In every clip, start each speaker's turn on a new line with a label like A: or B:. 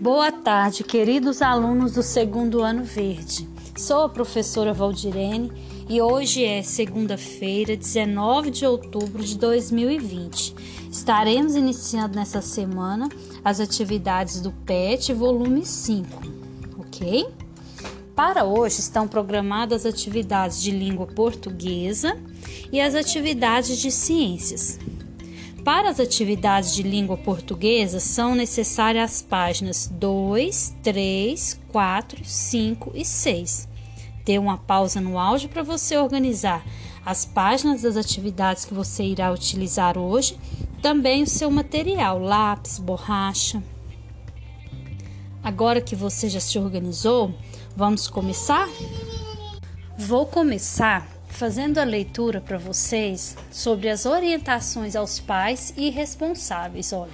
A: Boa tarde, queridos alunos do segundo ano verde. Sou a professora Valdirene e hoje é segunda-feira, 19 de outubro de 2020. Estaremos iniciando nessa semana as atividades do PET, volume 5, ok? Para hoje estão programadas as atividades de língua portuguesa e as atividades de ciências. Para as atividades de língua portuguesa, são necessárias as páginas 2, 3, 4, 5 e 6. Dê uma pausa no áudio para você organizar as páginas das atividades que você irá utilizar hoje, também o seu material, lápis, borracha. Agora que você já se organizou, vamos começar? Vou começar fazendo a leitura para vocês sobre as orientações aos pais e responsáveis. Olha,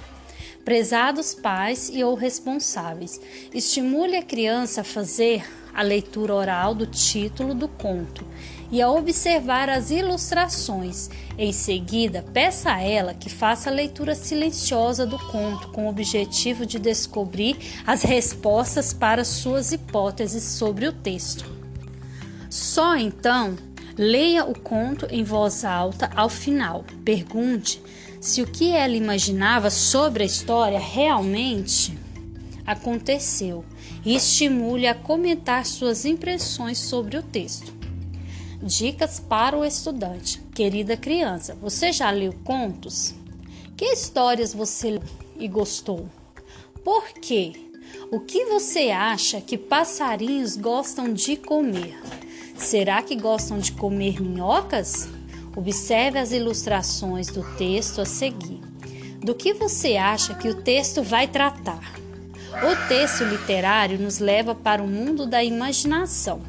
A: prezados pais e ou responsáveis, estimule a criança a fazer a leitura oral do título do conto e a observar as ilustrações. Em seguida, peça a ela que faça a leitura silenciosa do conto com o objetivo de descobrir as respostas para suas hipóteses sobre o texto. Só então Leia o conto em voz alta ao final. Pergunte se o que ela imaginava sobre a história realmente aconteceu e estimule a comentar suas impressões sobre o texto. Dicas para o estudante. Querida criança, você já leu contos? Que histórias você leu e gostou? Por quê? O que você acha que passarinhos gostam de comer? Será que gostam de comer minhocas? Observe as ilustrações do texto a seguir. Do que você acha que o texto vai tratar? O texto literário nos leva para o mundo da imaginação.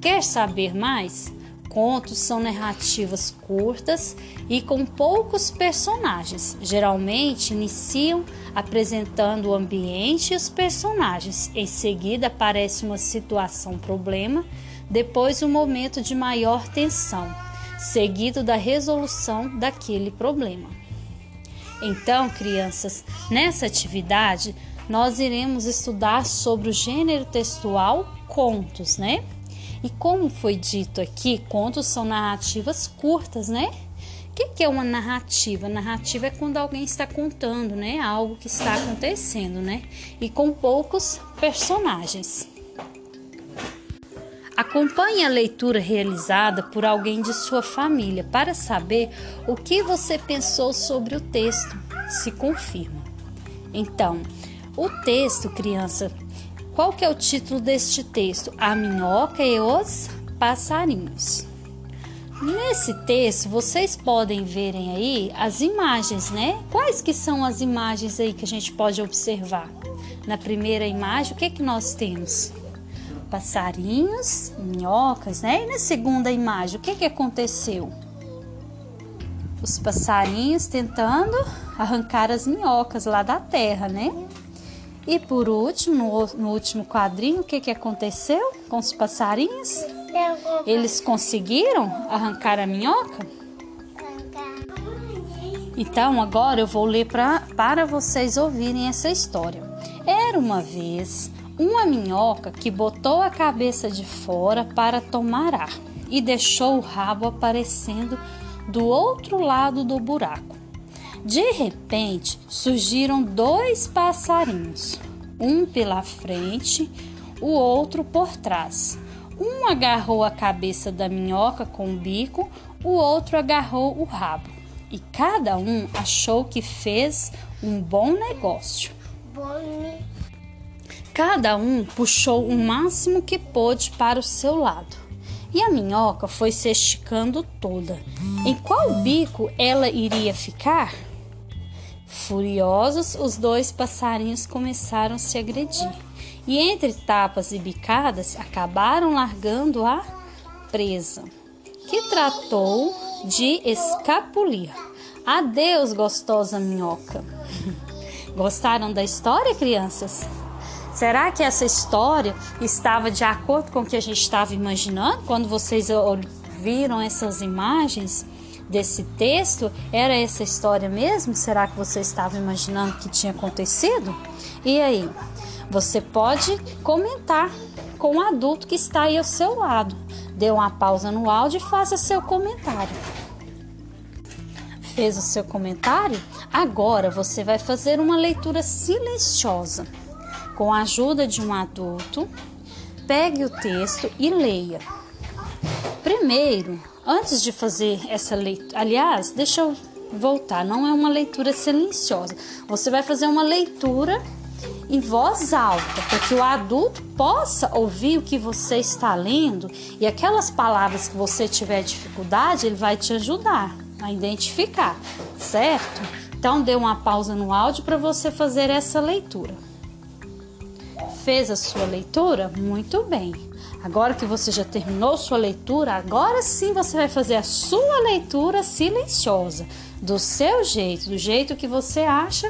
A: Quer saber mais? Contos são narrativas curtas e com poucos personagens. Geralmente iniciam apresentando o ambiente e os personagens. Em seguida aparece uma situação problema depois um momento de maior tensão, seguido da resolução daquele problema. Então, crianças, nessa atividade nós iremos estudar sobre o gênero textual contos, né? E como foi dito aqui, contos são narrativas curtas, né? O que, que é uma narrativa? Narrativa é quando alguém está contando, né? Algo que está acontecendo, né? E com poucos personagens. Acompanhe a leitura realizada por alguém de sua família para saber o que você pensou sobre o texto. Se confirma. Então, o texto, criança, qual que é o título deste texto? A minhoca e os passarinhos. Nesse texto, vocês podem verem aí as imagens, né? Quais que são as imagens aí que a gente pode observar? Na primeira imagem, o que que nós temos? Passarinhos, minhocas, né? E na segunda imagem, o que, que aconteceu? Os passarinhos tentando arrancar as minhocas lá da terra, né? E por último, no, último quadrinho, o que, que aconteceu com os passarinhos? Eles conseguiram arrancar a minhoca? Então agora eu vou ler pra, para vocês ouvirem essa história. Era uma vez uma minhoca que botou a cabeça de fora para tomar ar e deixou o rabo aparecendo do outro lado do buraco. De repente surgiram dois passarinhos, um pela frente, o outro por trás. Um agarrou a cabeça da minhoca com o bico, o outro agarrou o rabo. E cada um achou que fez um bom negócio. Bom Cada um puxou o máximo que pôde para o seu lado. E a minhoca foi se esticando toda. Em qual bico ela iria ficar? Furiosos, os dois passarinhos começaram a se agredir. E entre tapas e bicadas, acabaram largando a presa, que tratou de escapulir. Adeus, gostosa minhoca. Gostaram da história, crianças? Será que essa história estava de acordo com o que a gente estava imaginando quando vocês viram essas imagens desse texto era essa história mesmo? Será que você estava imaginando que tinha acontecido? E aí, você pode comentar com o adulto que está aí ao seu lado. Dê uma pausa no áudio e faça seu comentário. Fez o seu comentário? Agora você vai fazer uma leitura silenciosa. Com a ajuda de um adulto, pegue o texto e leia. Primeiro, antes de fazer essa leitura, aliás, deixa eu voltar, não é uma leitura silenciosa. Você vai fazer uma leitura em voz alta, para que o adulto possa ouvir o que você está lendo e aquelas palavras que você tiver dificuldade, ele vai te ajudar a identificar, certo? Então dê uma pausa no áudio para você fazer essa leitura. Fez a sua leitura? Muito bem. Agora que você já terminou sua leitura, agora sim você vai fazer a sua leitura silenciosa, do seu jeito, do jeito que você acha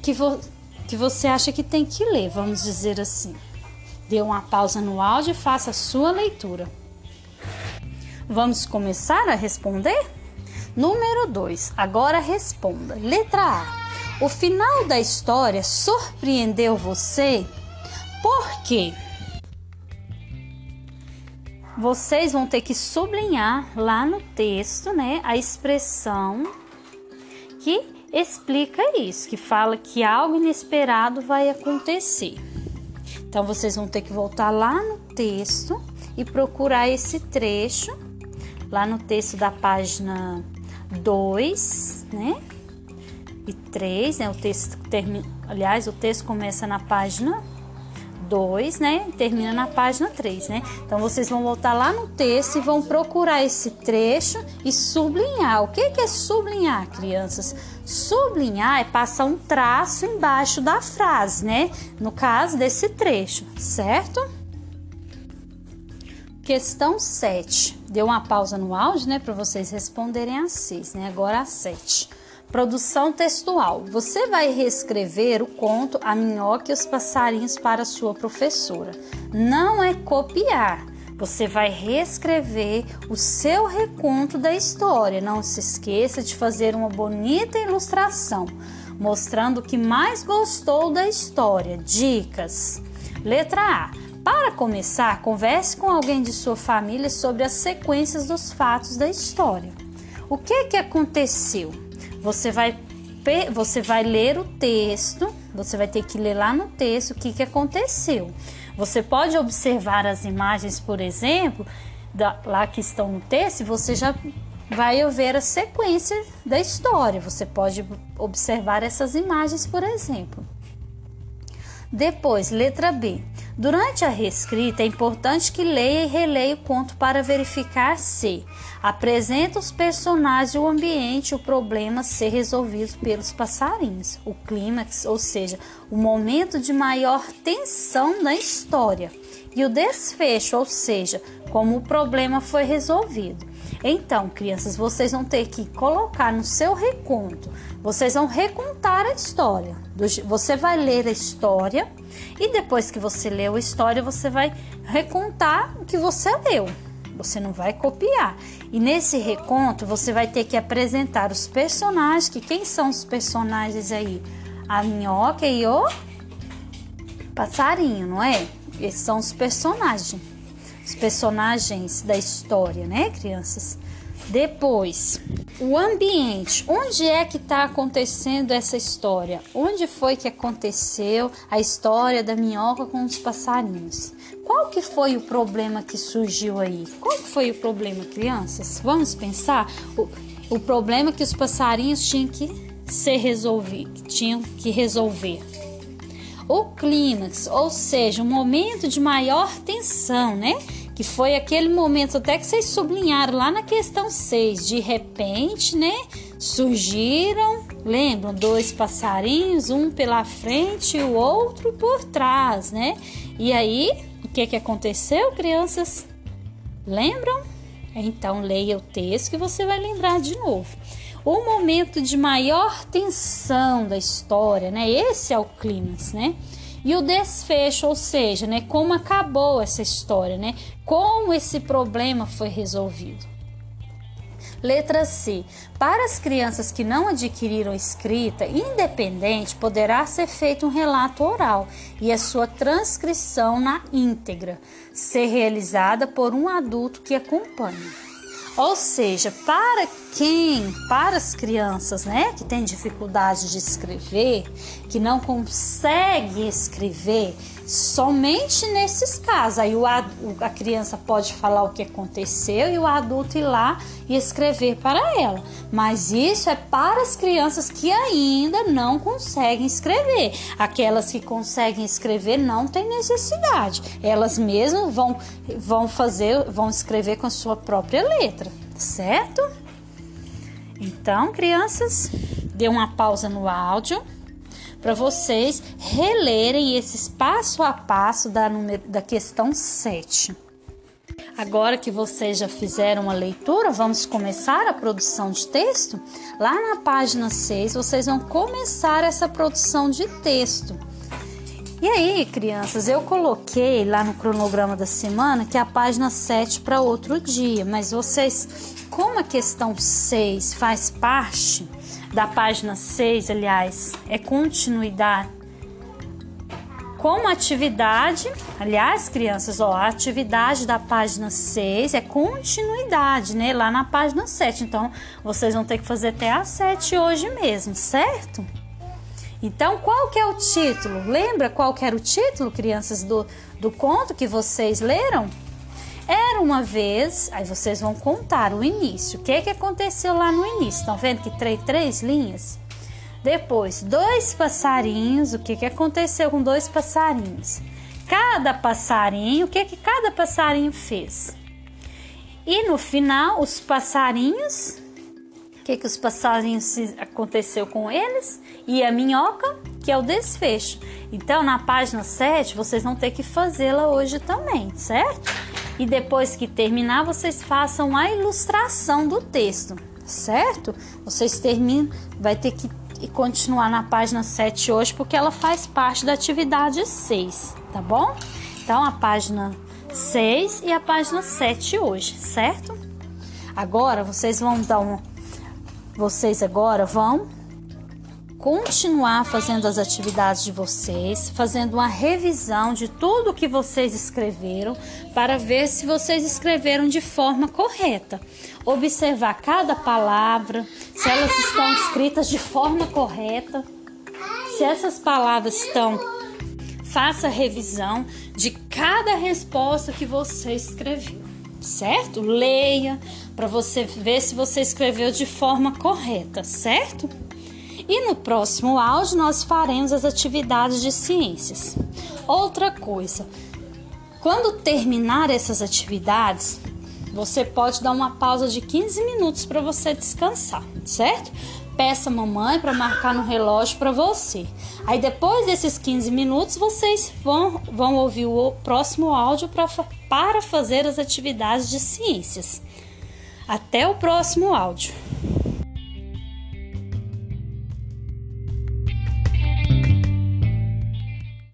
A: que, vo que você acha que tem que ler, vamos dizer assim. Dê uma pausa no áudio e faça a sua leitura. Vamos começar a responder? Número 2. Agora responda. Letra A. O final da história surpreendeu você? Por quê? Vocês vão ter que sublinhar lá no texto, né, a expressão que explica isso, que fala que algo inesperado vai acontecer. Então vocês vão ter que voltar lá no texto e procurar esse trecho lá no texto da página 2, né? E 3, né? O texto termina, aliás, o texto começa na página 2, né? Termina na página 3, né? Então vocês vão voltar lá no texto e vão procurar esse trecho e sublinhar. O que é sublinhar, crianças? Sublinhar é passar um traço embaixo da frase, né? No caso desse trecho, certo? Questão 7. Deu uma pausa no áudio, né, para vocês responderem a 6, né? Agora a 7. Produção textual. Você vai reescrever o conto A Minhoca e os Passarinhos para sua professora. Não é copiar. Você vai reescrever o seu reconto da história. Não se esqueça de fazer uma bonita ilustração mostrando o que mais gostou da história. Dicas. Letra A para começar, converse com alguém de sua família sobre as sequências dos fatos da história. O que que aconteceu? Você vai você vai ler o texto, você vai ter que ler lá no texto o que que aconteceu. Você pode observar as imagens, por exemplo, da, lá que estão no texto, você já vai ver a sequência da história. Você pode observar essas imagens, por exemplo. Depois, letra B. Durante a reescrita, é importante que leia e releia o conto para verificar se apresenta os personagens, o ambiente, o problema ser resolvido pelos passarinhos, o clímax, ou seja, o momento de maior tensão da história, e o desfecho, ou seja, como o problema foi resolvido. Então, crianças, vocês vão ter que colocar no seu reconto, vocês vão recontar a história. Você vai ler a história e depois que você leu a história, você vai recontar o que você leu. Você não vai copiar. E nesse reconto, você vai ter que apresentar os personagens, que quem são os personagens aí? A minhoca e o passarinho, não é? Esses são os personagens. Os personagens da história, né, crianças? Depois, o ambiente. Onde é que está acontecendo essa história? Onde foi que aconteceu a história da minhoca com os passarinhos? Qual que foi o problema que surgiu aí? Qual que foi o problema, crianças? Vamos pensar o, o problema que os passarinhos tinham que ser resolvido, tinham que resolver. O clímax, ou seja, um momento de maior tensão, né? que foi aquele momento até que vocês sublinharam lá na questão 6, de repente, né, surgiram, lembram, dois passarinhos, um pela frente e o outro por trás, né? E aí, o que que aconteceu, crianças? Lembram? Então leia o texto que você vai lembrar de novo. O momento de maior tensão da história, né? Esse é o clímax, né? E o desfecho, ou seja, né, como acabou essa história, né? Como esse problema foi resolvido. Letra C. Para as crianças que não adquiriram escrita independente, poderá ser feito um relato oral e a sua transcrição na íntegra ser realizada por um adulto que acompanhe. Ou seja, para quem, para as crianças, né, que têm dificuldade de escrever, que não consegue escrever, somente nesses casos. Aí o, a, criança pode falar o que aconteceu e o adulto ir lá e escrever para ela. Mas isso é para as crianças que ainda não conseguem escrever. Aquelas que conseguem escrever não tem necessidade. Elas mesmas vão, vão fazer, vão escrever com a sua própria letra, certo? Então, crianças, dê uma pausa no áudio para vocês relerem esses passo a passo da, da questão 7. Agora que vocês já fizeram a leitura, vamos começar a produção de texto? Lá na página 6, vocês vão começar essa produção de texto. E aí, crianças, eu coloquei lá no cronograma da semana que é a página 7 para outro dia, mas vocês, como a questão 6 faz parte da página 6, aliás, é continuidade. Como atividade, aliás, crianças, ó, a atividade da página 6 é continuidade, né? Lá na página 7. Então, vocês vão ter que fazer até a 7 hoje mesmo, certo? Então, qual que é o título? Lembra qual que era o título, crianças, do, do conto que vocês leram? Era uma vez, aí vocês vão contar o início. O que, que aconteceu lá no início? Estão vendo que três, três linhas? Depois, dois passarinhos. O que, que aconteceu com dois passarinhos? Cada passarinho, o que, que cada passarinho fez? E no final, os passarinhos, o que, que os passarinhos aconteceu com eles? E a minhoca, que é o desfecho. Então, na página 7, vocês vão ter que fazê-la hoje também, certo? e depois que terminar, vocês façam a ilustração do texto, certo? Vocês terminam, vai ter que continuar na página 7 hoje, porque ela faz parte da atividade 6, tá bom? Então, a página 6 e a página 7 hoje, certo? Agora, vocês vão dar um... Vocês agora vão continuar fazendo as atividades de vocês, fazendo uma revisão de tudo que vocês escreveram para ver se vocês escreveram de forma correta. Observar cada palavra, se elas estão escritas de forma correta, se essas palavras estão. Faça revisão de cada resposta que você escreveu, certo? Leia para você ver se você escreveu de forma correta, certo? E no próximo áudio nós faremos as atividades de ciências. Outra coisa, quando terminar essas atividades, você pode dar uma pausa de 15 minutos para você descansar, certo? Peça mamãe para marcar no relógio para você. Aí depois desses 15 minutos, vocês vão, vão ouvir o próximo áudio pra, para fazer as atividades de ciências. Até o próximo áudio.